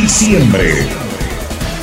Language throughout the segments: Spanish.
diciembre.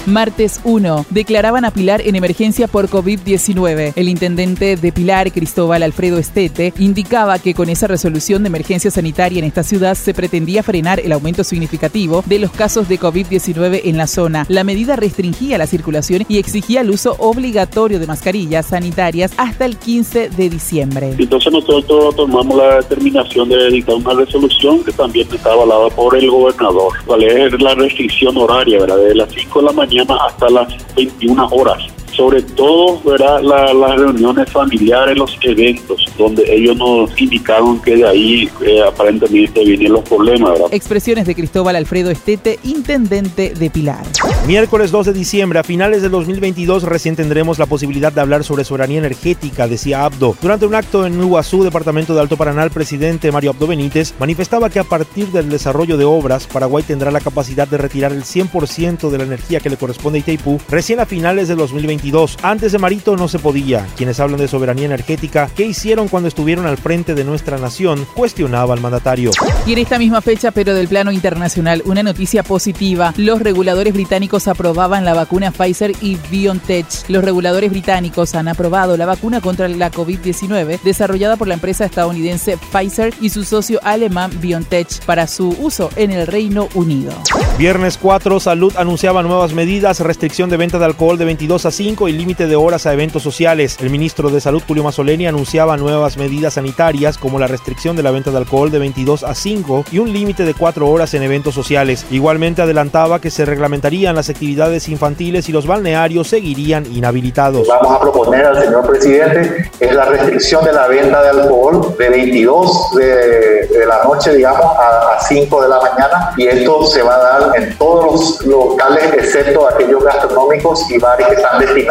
Martes 1. Declaraban a Pilar en emergencia por COVID-19. El intendente de Pilar, Cristóbal Alfredo Estete, indicaba que con esa resolución de emergencia sanitaria en esta ciudad se pretendía frenar el aumento significativo de los casos de COVID-19 en la zona. La medida restringía la circulación y exigía el uso obligatorio de mascarillas sanitarias hasta el 15 de diciembre. Entonces nosotros tomamos la determinación de dictar una resolución que también está avalada por el gobernador. ¿Cuál es la restricción horaria? ¿verdad? De las 5 de la mañana hasta las 21 horas sobre todo ¿verdad? las reuniones familiares, los eventos, donde ellos nos indicaron que de ahí eh, aparentemente vienen los problemas. ¿verdad? Expresiones de Cristóbal Alfredo Estete, intendente de Pilar. Miércoles 2 de diciembre, a finales del 2022, recién tendremos la posibilidad de hablar sobre soberanía energética, decía Abdo. Durante un acto en Iguazú, departamento de Alto Paraná, el presidente Mario Abdo Benítez manifestaba que a partir del desarrollo de obras, Paraguay tendrá la capacidad de retirar el 100% de la energía que le corresponde a Itaipú recién a finales del 2022 antes de Marito no se podía. Quienes hablan de soberanía energética, ¿qué hicieron cuando estuvieron al frente de nuestra nación? Cuestionaba al mandatario. Y en esta misma fecha, pero del plano internacional, una noticia positiva. Los reguladores británicos aprobaban la vacuna Pfizer y BioNTech. Los reguladores británicos han aprobado la vacuna contra la COVID-19 desarrollada por la empresa estadounidense Pfizer y su socio alemán BioNTech para su uso en el Reino Unido. Viernes 4, Salud anunciaba nuevas medidas, restricción de venta de alcohol de 22 a 5 y límite de horas a eventos sociales. El ministro de Salud, Julio Mazzoleni, anunciaba nuevas medidas sanitarias como la restricción de la venta de alcohol de 22 a 5 y un límite de 4 horas en eventos sociales. Igualmente adelantaba que se reglamentarían las actividades infantiles y los balnearios seguirían inhabilitados. Vamos a proponer al señor presidente es la restricción de la venta de alcohol de 22 de, la noche, digamos, a, a 5 de la mañana y esto se va a dar en todos los locales excepto aquellos gastronómicos y bares que están destinados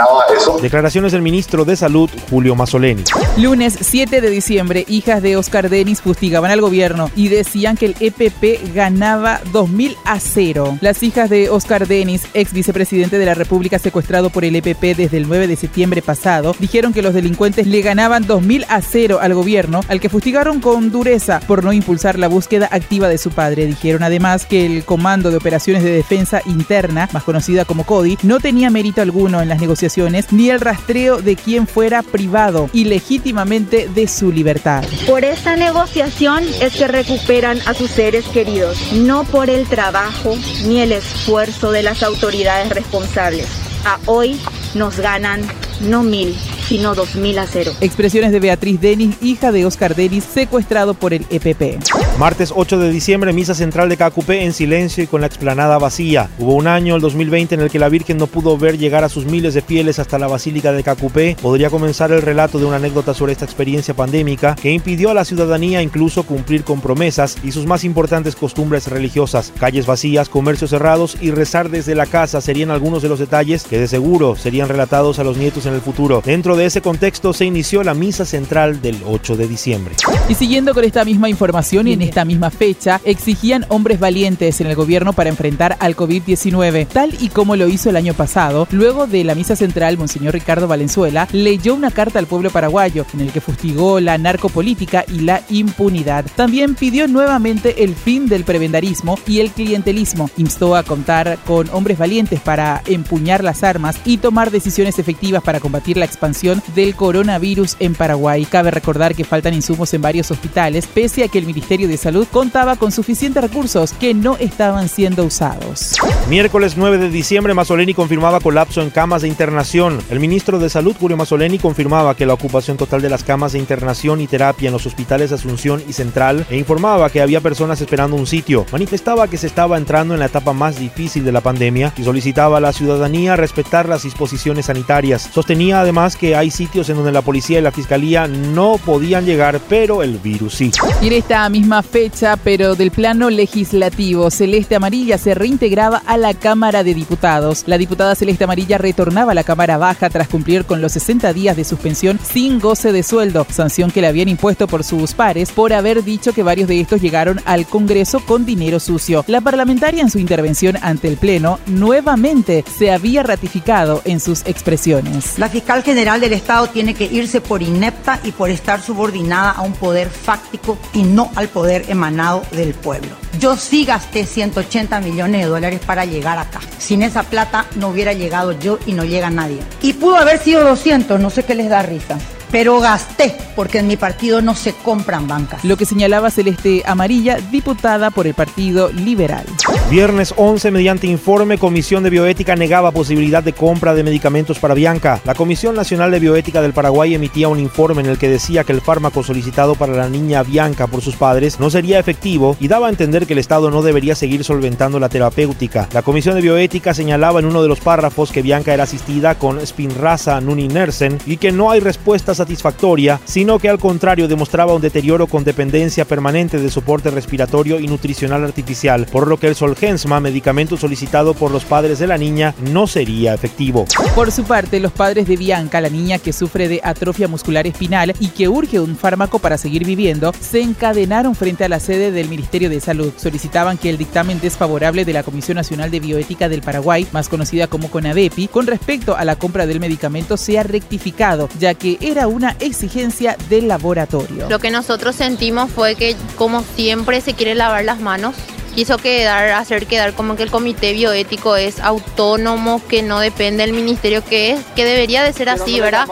Declaraciones del ministro de Salud, Julio Mazzoleni. Lunes 7 de diciembre, hijas de Oscar Denis fustigaban al gobierno y decían que el EPP ganaba 2.000 a 0. Las hijas de Oscar Denis, ex vicepresidente de la República secuestrado por el EPP desde el 9 de septiembre pasado, dijeron que los delincuentes le ganaban 2.000 a 0 al gobierno, al que fustigaron con dureza por no impulsar la búsqueda activa de su padre. Dijeron además que el Comando de Operaciones de Defensa Interna, más conocida como CODI, no tenía mérito alguno en las negociaciones ni el rastreo de quien fuera privado ilegítimamente de su libertad. Por esa negociación es que recuperan a sus seres queridos, no por el trabajo ni el esfuerzo de las autoridades responsables. A hoy nos ganan no mil, sino 2.000 a cero. Expresiones de Beatriz Denis, hija de Oscar Denis, secuestrado por el EPP. Martes 8 de diciembre, misa central de Cacupé en silencio y con la explanada vacía. Hubo un año, el 2020, en el que la Virgen no pudo ver llegar a sus miles de fieles hasta la Basílica de Cacupé. Podría comenzar el relato de una anécdota sobre esta experiencia pandémica que impidió a la ciudadanía incluso cumplir con promesas y sus más importantes costumbres religiosas. Calles vacías, comercios cerrados y rezar desde la casa serían algunos de los detalles que de seguro serían relatados a los nietos en el futuro. Dentro de ese contexto se inició la misa central del 8 de diciembre. Y siguiendo con esta misma información y en esta misma fecha, exigían hombres valientes en el gobierno para enfrentar al COVID-19, tal y como lo hizo el año pasado. Luego de la misa central, Monseñor Ricardo Valenzuela leyó una carta al pueblo paraguayo en el que fustigó la narcopolítica y la impunidad. También pidió nuevamente el fin del prebendarismo y el clientelismo. Instó a contar con hombres valientes para empuñar las armas y tomar decisiones efectivas para combatir la expansión del coronavirus en Paraguay. Cabe recordar que faltan insumos en varios hospitales, pese a que el Ministerio de Salud contaba con suficientes recursos que no estaban siendo usados. Miércoles 9 de diciembre, Mazzoleni confirmaba colapso en camas de internación. El ministro de Salud, Julio Mazzoleni, confirmaba que la ocupación total de las camas de internación y terapia en los hospitales Asunción y Central e informaba que había personas esperando un sitio. Manifestaba que se estaba entrando en la etapa más difícil de la pandemia y solicitaba a la ciudadanía respetar las disposiciones sanitarias. Sostenía además que hay sitios en donde la policía y la fiscalía no podían llegar, pero el virus sí. Y en esta misma fecha, pero del plano legislativo, Celeste Amarilla se reintegraba a la Cámara de Diputados. La diputada Celeste Amarilla retornaba a la Cámara Baja tras cumplir con los 60 días de suspensión sin goce de sueldo, sanción que le habían impuesto por sus pares por haber dicho que varios de estos llegaron al Congreso con dinero sucio. La parlamentaria en su intervención ante el Pleno nuevamente se había ratificado en sus expresiones. La fiscal general del Estado tiene que irse por inepta y por estar subordinada a un poder fáctico y no al poder emanado del pueblo. Yo sí gasté 180 millones de dólares para llegar acá. Sin esa plata no hubiera llegado yo y no llega nadie. Y pudo haber sido 200, no sé qué les da risa pero gasté, porque en mi partido no se compran bancas. Lo que señalaba Celeste Amarilla, diputada por el Partido Liberal. Viernes 11, mediante informe, Comisión de Bioética negaba posibilidad de compra de medicamentos para Bianca. La Comisión Nacional de Bioética del Paraguay emitía un informe en el que decía que el fármaco solicitado para la niña Bianca por sus padres no sería efectivo y daba a entender que el Estado no debería seguir solventando la terapéutica. La Comisión de Bioética señalaba en uno de los párrafos que Bianca era asistida con Spinraza Nuninnersen y que no hay respuestas satisfactoria, sino que al contrario demostraba un deterioro con dependencia permanente de soporte respiratorio y nutricional artificial, por lo que el Solgensma, medicamento solicitado por los padres de la niña, no sería efectivo. Por su parte, los padres de Bianca, la niña que sufre de atrofia muscular espinal y que urge un fármaco para seguir viviendo, se encadenaron frente a la sede del Ministerio de Salud. Solicitaban que el dictamen desfavorable de la Comisión Nacional de Bioética del Paraguay, más conocida como CONADEPI, con respecto a la compra del medicamento sea rectificado, ya que era una exigencia del laboratorio. Lo que nosotros sentimos fue que, como siempre, se quiere lavar las manos quiso quedar, hacer quedar como que el comité bioético es autónomo, que no depende del ministerio, que es, que debería de ser así, ¿verdad?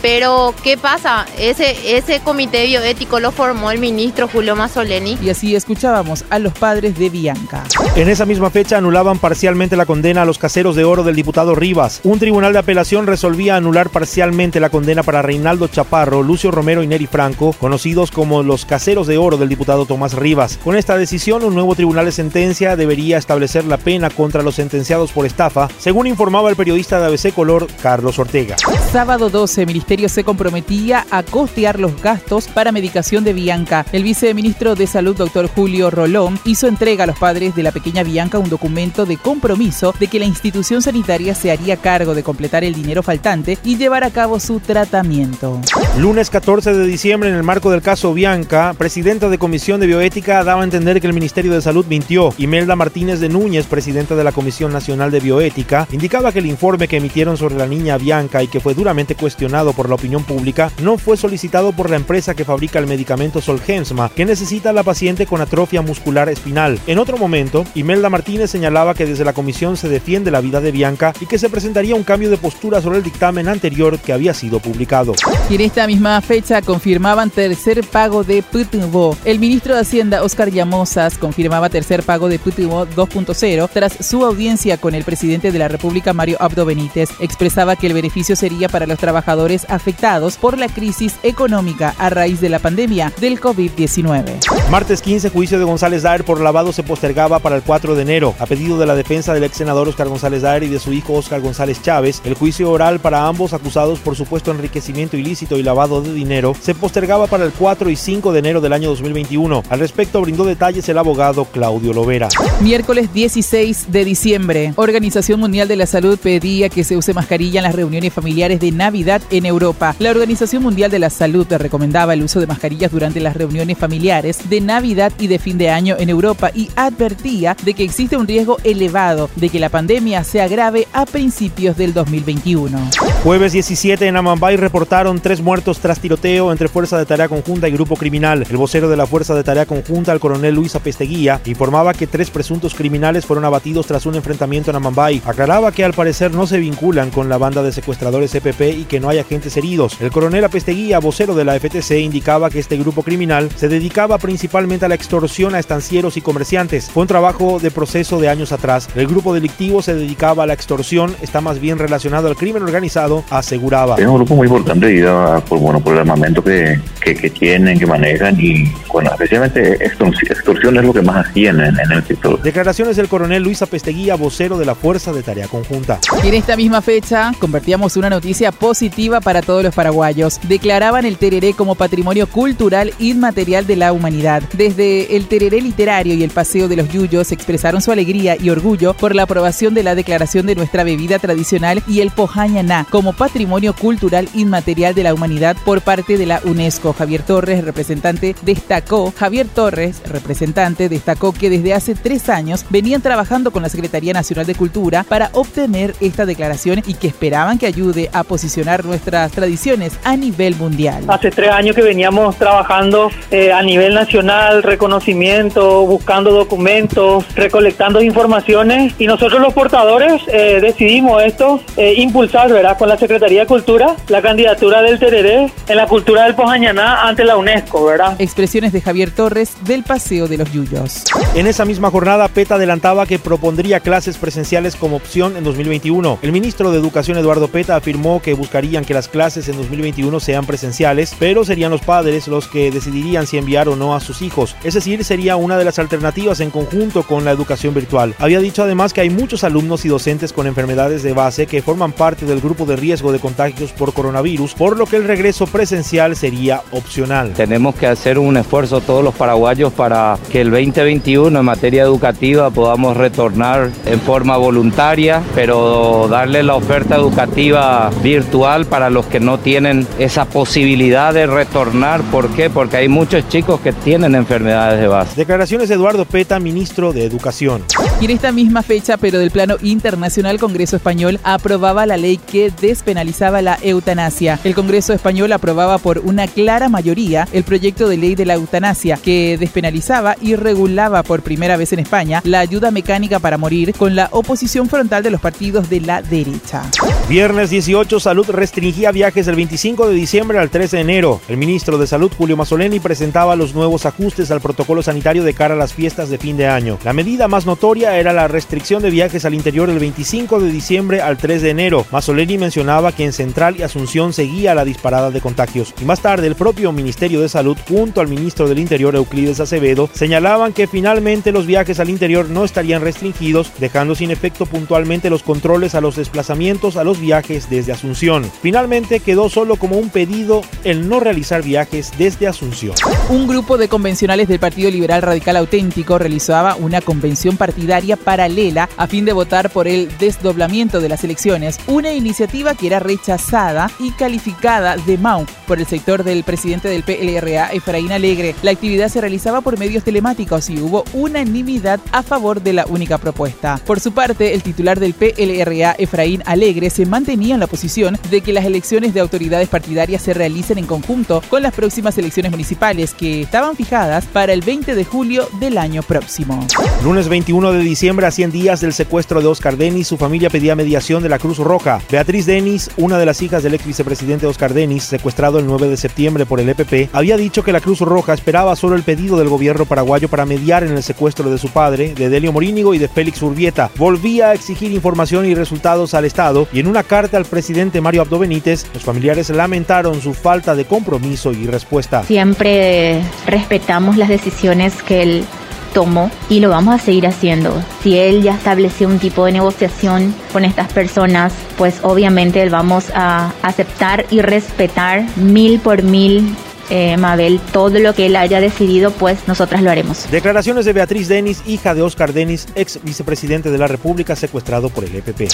Pero, ¿qué pasa? Ese, ese comité bioético lo formó el ministro Julio Mazzoleni. Y así escuchábamos a los padres de Bianca. En esa misma fecha anulaban parcialmente la condena a los caseros de oro del diputado Rivas. Un tribunal de apelación resolvía anular parcialmente la condena para Reinaldo Chaparro, Lucio Romero y Neri Franco, conocidos como los caseros de oro del diputado Tomás Rivas. Con esta decisión, un nuevo tribunal tribunal de sentencia debería establecer la pena contra los sentenciados por estafa, según informaba el periodista de ABC Color, Carlos Ortega. Sábado 12, el ministerio se comprometía a costear los gastos para medicación de Bianca. El viceministro de Salud, doctor Julio Rolón, hizo entrega a los padres de la pequeña Bianca un documento de compromiso de que la institución sanitaria se haría cargo de completar el dinero faltante y llevar a cabo su tratamiento. Lunes 14 de diciembre, en el marco del caso Bianca, presidenta de Comisión de Bioética daba a entender que el Ministerio de Salud mintió. Imelda Martínez de Núñez, presidenta de la Comisión Nacional de Bioética, indicaba que el informe que emitieron sobre la niña Bianca y que fue duramente cuestionado por la opinión pública no fue solicitado por la empresa que fabrica el medicamento Solgensma, que necesita la paciente con atrofia muscular espinal. En otro momento, Imelda Martínez señalaba que desde la comisión se defiende la vida de Bianca y que se presentaría un cambio de postura sobre el dictamen anterior que había sido publicado. Y en esta misma fecha confirmaban tercer pago de PUTVO. El ministro de Hacienda, Oscar Llamosas, confirmaba tercer pago de Putimo 2.0 tras su audiencia con el presidente de la República, Mario Abdo Benítez. Expresaba que el beneficio sería para los trabajadores afectados por la crisis económica a raíz de la pandemia del COVID-19. Martes 15, juicio de González Daer por lavado se postergaba para el 4 de enero. A pedido de la defensa del ex senador Oscar González Daer y de su hijo Oscar González Chávez, el juicio oral para ambos acusados por supuesto enriquecimiento ilícito y lavado de dinero se postergaba para el 4 y 5 de enero del año 2021. Al respecto brindó detalles el abogado Claudio Lovera. Miércoles 16 de diciembre, Organización Mundial de la Salud pedía que se use mascarilla en las reuniones familiares de Navidad en Europa. La Organización Mundial de la Salud recomendaba el uso de mascarillas durante las reuniones familiares de Navidad y de fin de año en Europa y advertía de que existe un riesgo elevado de que la pandemia se agrave a principios del 2021. Jueves 17 en Amambay reportaron tres muertos tras tiroteo entre Fuerza de Tarea Conjunta y Grupo Criminal. El vocero de la Fuerza de Tarea Conjunta, el coronel Luis Apesteguía, informaba que tres presuntos criminales fueron abatidos tras un enfrentamiento en Amambay. Aclaraba que al parecer no se vinculan con la banda de secuestradores EPP y que no hay agentes heridos. El coronel Apesteguía, vocero de la FTC, indicaba que este grupo criminal se dedicaba principalmente a la extorsión a estancieros y comerciantes. Fue un trabajo de proceso de años atrás. El grupo delictivo se dedicaba a la extorsión, está más bien relacionado al crimen organizado, aseguraba. Es un grupo muy importante por, bueno, por el armamento que, que, que tienen, que manejan y bueno, especialmente extorsión es lo que más tienen en el sector. Declaraciones del coronel Luis Apesteguía, vocero de la Fuerza de Tarea Conjunta. Y en esta misma fecha convertíamos una noticia positiva para todos los paraguayos. Declaraban el tereré como patrimonio cultural inmaterial de la humanidad. Desde el tereré literario y el paseo de los yuyos expresaron su alegría y orgullo por la aprobación de la declaración de nuestra bebida tradicional y el pojañaná como patrimonio cultural inmaterial de la humanidad por parte de la UNESCO. Javier Torres, representante, destacó, Javier Torres, representante, destacó destacó que desde hace tres años venían trabajando con la Secretaría Nacional de Cultura para obtener esta declaración y que esperaban que ayude a posicionar nuestras tradiciones a nivel mundial. Hace tres años que veníamos trabajando eh, a nivel nacional, reconocimiento, buscando documentos, recolectando informaciones y nosotros los portadores eh, decidimos esto, eh, impulsar, ¿verdad? Con la Secretaría de Cultura, la candidatura del Tereré en la cultura del Pojañaná ante la UNESCO, ¿verdad? Expresiones de Javier Torres del Paseo de los Yuyos. En esa misma jornada, PETA adelantaba que propondría clases presenciales como opción en 2021. El ministro de Educación, Eduardo Peta, afirmó que buscarían que las clases en 2021 sean presenciales, pero serían los padres los que decidirían si enviar o no a sus hijos. Es decir, sería una de las alternativas en conjunto con la educación virtual. Había dicho además que hay muchos alumnos y docentes con enfermedades de base que forman parte del grupo de riesgo de contagios por coronavirus, por lo que el regreso presencial sería opcional. Tenemos que hacer un esfuerzo todos los paraguayos para que el 2021 en materia educativa podamos retornar en forma voluntaria, pero darle la oferta educativa virtual para los que no tienen esa posibilidad de retornar. ¿Por qué? Porque hay muchos chicos que tienen enfermedades de base. Declaraciones de Eduardo Peta, ministro de Educación. Y en esta misma fecha, pero del plano internacional, Congreso Español aprobaba la ley que despenalizaba la eutanasia. El Congreso Español aprobaba por una clara mayoría el proyecto de ley de la eutanasia que despenalizaba y regulaba por primera vez en España la ayuda mecánica para morir con la oposición frontal de los partidos de la derecha. Viernes 18, Salud restringía viajes del 25 de diciembre al 13 de enero. El ministro de Salud, Julio Mazzoleni, presentaba los nuevos ajustes al protocolo sanitario de cara a las fiestas de fin de año. La medida más notoria era la restricción de viajes al interior del 25 de diciembre al 3 de enero. Mazzoleni mencionaba que en Central y Asunción seguía la disparada de contagios. Y más tarde, el propio Ministerio de Salud, junto al ministro del Interior, Euclides Acevedo, señalaban que finalmente los viajes al interior no estarían restringidos, dejando sin efecto puntualmente los controles a los desplazamientos a los viajes desde Asunción. Finalmente quedó solo como un pedido el no realizar viajes desde Asunción. Un grupo de convencionales del Partido Liberal Radical Auténtico realizaba una convención partidaria paralela a fin de votar por el desdoblamiento de las elecciones, una iniciativa que era rechazada y calificada de MAU por el sector del presidente del PLRA, Efraín Alegre. La actividad se realizaba por medios telemáticos y hubo unanimidad a favor de la única propuesta. Por su parte, el titular del PLRA, Efraín Alegre, se mantenía en la posición de que las elecciones de autoridades partidarias se realicen en conjunto con las próximas elecciones municipales que estaban fijadas para el 20 de julio del año próximo. Lunes 21 de diciembre, a 100 días del secuestro de Oscar Denis, su familia pedía mediación de la Cruz Roja. Beatriz Denis, una de las hijas del ex vicepresidente Oscar Denis, secuestrado el 9 de septiembre por el EPP, había dicho que la Cruz Roja esperaba solo el pedido del gobierno paraguayo para mediar en el secuestro de su padre, de Delio Morínigo y de Félix Urbieta. Volvía a exigir información y resultados al Estado y en una carta al presidente Mario Abdo Benítez, los familiares lamentaron su falta de compromiso y respuesta. Siempre respetamos las decisiones que él tomó y lo vamos a seguir haciendo. Si él ya estableció un tipo de negociación con estas personas, pues obviamente vamos a aceptar y respetar mil por mil eh, Mabel, todo lo que él haya decidido, pues nosotras lo haremos. Declaraciones de Beatriz Denis, hija de Oscar Denis, ex vicepresidente de la República, secuestrado por el EPP.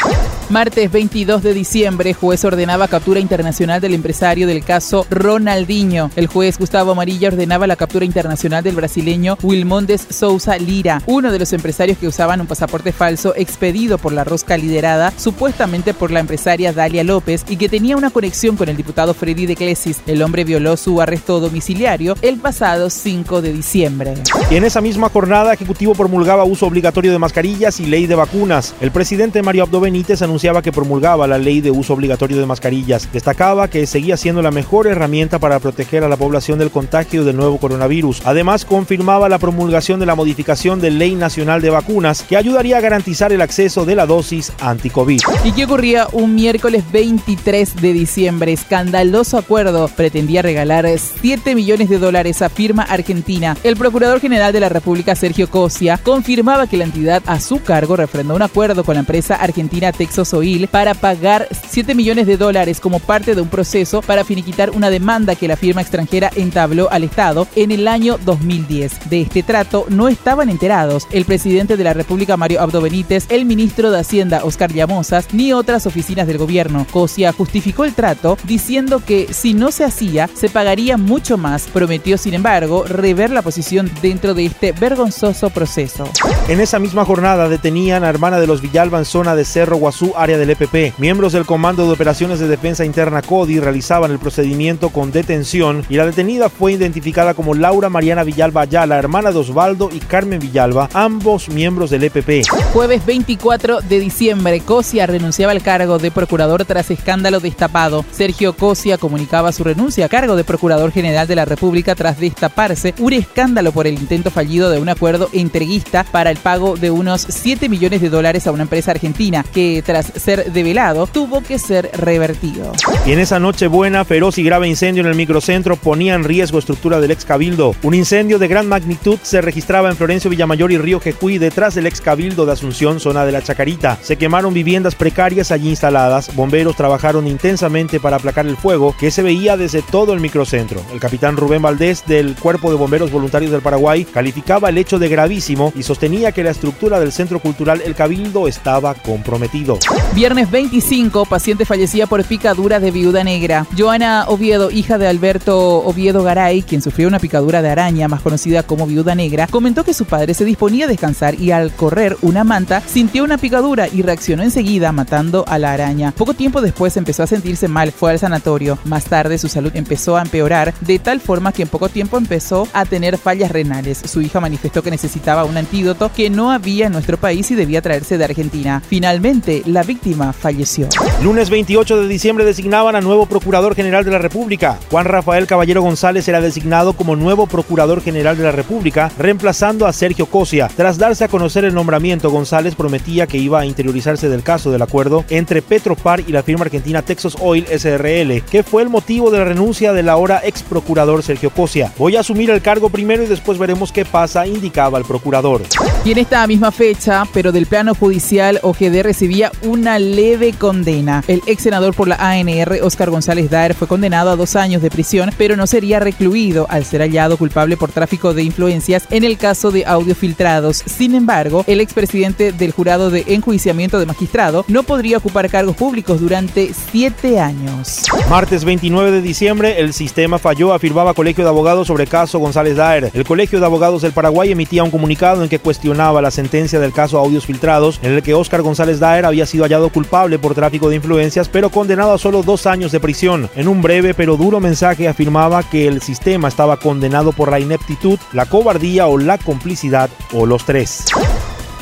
Martes 22 de diciembre, juez ordenaba captura internacional del empresario del caso Ronaldinho. El juez Gustavo Amarilla ordenaba la captura internacional del brasileño Wilmondes Souza Lira, uno de los empresarios que usaban un pasaporte falso expedido por la rosca liderada supuestamente por la empresaria Dalia López y que tenía una conexión con el diputado Freddy de Clesis. El hombre violó su arresto domiciliario el pasado 5 de diciembre. Y en esa misma jornada, Ejecutivo promulgaba uso obligatorio de mascarillas y ley de vacunas. El presidente Mario Abdo Benítez anunciaba que promulgaba la ley de uso obligatorio de mascarillas. Destacaba que seguía siendo la mejor herramienta para proteger a la población del contagio del nuevo coronavirus. Además, confirmaba la promulgación de la modificación de Ley Nacional de Vacunas que ayudaría a garantizar el acceso de la dosis anti-COVID. ¿Y qué ocurría un miércoles 23 de diciembre? Escandaloso acuerdo pretendía regalar 7 millones de dólares, afirma Argentina. El Procurador General de la República, Sergio Cosia, confirmaba que la entidad a su cargo refrendó un acuerdo con la empresa argentina Texas Oil para pagar 7 millones de dólares como parte de un proceso para finiquitar una demanda que la firma extranjera entabló al Estado en el año 2010. De este trato no estaban enterados el presidente de la República, Mario Abdo Benítez, el ministro de Hacienda, Oscar Llamosas, ni otras oficinas del gobierno. Cosia justificó el trato diciendo que si no se hacía, se pagaría mucho más. Prometió, sin embargo, rever la posición dentro de este vergonzoso proceso. En esa misma jornada detenían a hermana de los Villalba en zona de Cerro Guazú, área del EPP. Miembros del Comando de Operaciones de Defensa Interna CODI realizaban el procedimiento con detención y la detenida fue identificada como Laura Mariana Villalba Ayala, hermana de Osvaldo y Carmen Villalba, ambos miembros del EPP. Jueves 24 de diciembre, Cosia renunciaba al cargo de procurador tras escándalo destapado. Sergio Cosia comunicaba su renuncia a cargo de Procurador General de la República tras destaparse un escándalo por el intento fallido de un acuerdo entreguista para el pago de unos 7 millones de dólares a una empresa argentina que tras ser develado tuvo que ser revertido. Y en esa noche buena, feroz y grave incendio en el microcentro ponía en riesgo estructura del ex cabildo. Un incendio de gran magnitud se registraba en Florencio Villamayor y Río Jecuí detrás del ex cabildo de Asunción, zona de la Chacarita. Se quemaron viviendas precarias allí instaladas. Bomberos trabajaron intensamente para aplacar el fuego que se veía desde todo el microcentro. El capitán Rubén Valdés del Cuerpo de Bomberos Voluntarios del Paraguay calificaba el hecho de gravísimo y sostenía que la estructura del Centro Cultural El Cabildo estaba comprometido. Viernes 25, paciente fallecía por picadura de viuda negra. Joana Oviedo, hija de Alberto Oviedo Garay, quien sufrió una picadura de araña más conocida como viuda negra, comentó que su padre se disponía a descansar y al correr una manta sintió una picadura y reaccionó enseguida matando a la araña. Poco tiempo después empezó a sentirse mal, fue al sanatorio. Más tarde su salud empezó a empeorar de tal forma que en poco tiempo empezó a tener fallas renales. Su hija manifestó que necesitaba un antídoto que no había en nuestro país y debía traerse de Argentina. Finalmente, la víctima falleció. Lunes 28 de diciembre designaban a nuevo Procurador General de la República. Juan Rafael Caballero González era designado como nuevo Procurador General de la República, reemplazando a Sergio Cosia. Tras darse a conocer el nombramiento, González prometía que iba a interiorizarse del caso del acuerdo entre Petropar y la firma argentina Texas Oil SRL, que fue el motivo de la renuncia del ahora ex procurador Sergio Cosia. Voy a asumir el cargo primero y después veremos qué pasa, indicaba el procurador. Y en esta misma fecha, pero del plano judicial, OGD recibía una leve condena. El ex senador por la ANR, Oscar González Daer, fue condenado a dos años de prisión, pero no sería recluido al ser hallado culpable por tráfico de influencias en el caso de audio filtrados. Sin embargo, el expresidente del jurado de enjuiciamiento de magistrado no podría ocupar cargos públicos durante siete años. Martes 29 de diciembre, el sistema falló, afirmaba Colegio de Abogados sobre caso González Daer. El Colegio de Abogados del Paraguay emitía un comunicado en que cuestionaba la sentencia del caso Audios Filtrados, en el que Oscar González Daer había sido hallado culpable por tráfico de influencias, pero condenado a solo dos años de prisión. En un breve pero duro mensaje afirmaba que el sistema estaba condenado por la ineptitud, la cobardía o la complicidad o los tres.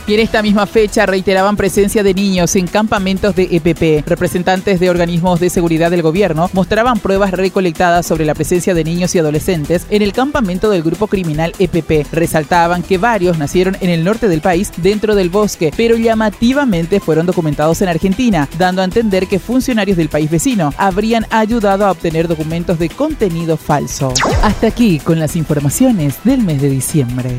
Y en esta misma fecha reiteraban presencia de niños en campamentos de EPP. Representantes de organismos de seguridad del gobierno mostraban pruebas recolectadas sobre la presencia de niños y adolescentes en el campamento del grupo criminal EPP. Resaltaban que varios nacieron en el norte del país dentro del bosque, pero llamativamente fueron documentados en Argentina, dando a entender que funcionarios del país vecino habrían ayudado a obtener documentos de contenido falso. Hasta aquí con las informaciones del mes de diciembre.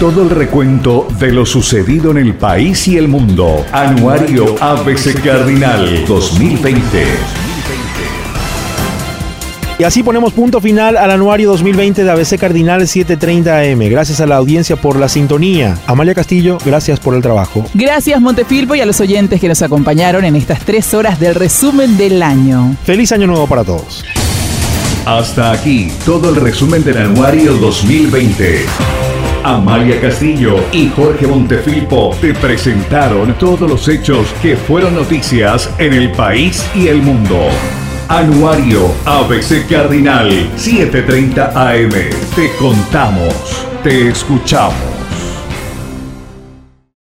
Todo el recuento de lo sucedido en el país y el mundo. Anuario ABC Cardinal 2020. Y así ponemos punto final al anuario 2020 de ABC Cardinal 730 AM. Gracias a la audiencia por la sintonía. Amalia Castillo, gracias por el trabajo. Gracias Montefilpo y a los oyentes que nos acompañaron en estas tres horas del resumen del año. Feliz año nuevo para todos. Hasta aquí todo el resumen del anuario 2020. Amalia Castillo y Jorge Montefilpo te presentaron todos los hechos que fueron noticias en el país y el mundo. Anuario ABC Cardinal 730 AM. Te contamos, te escuchamos.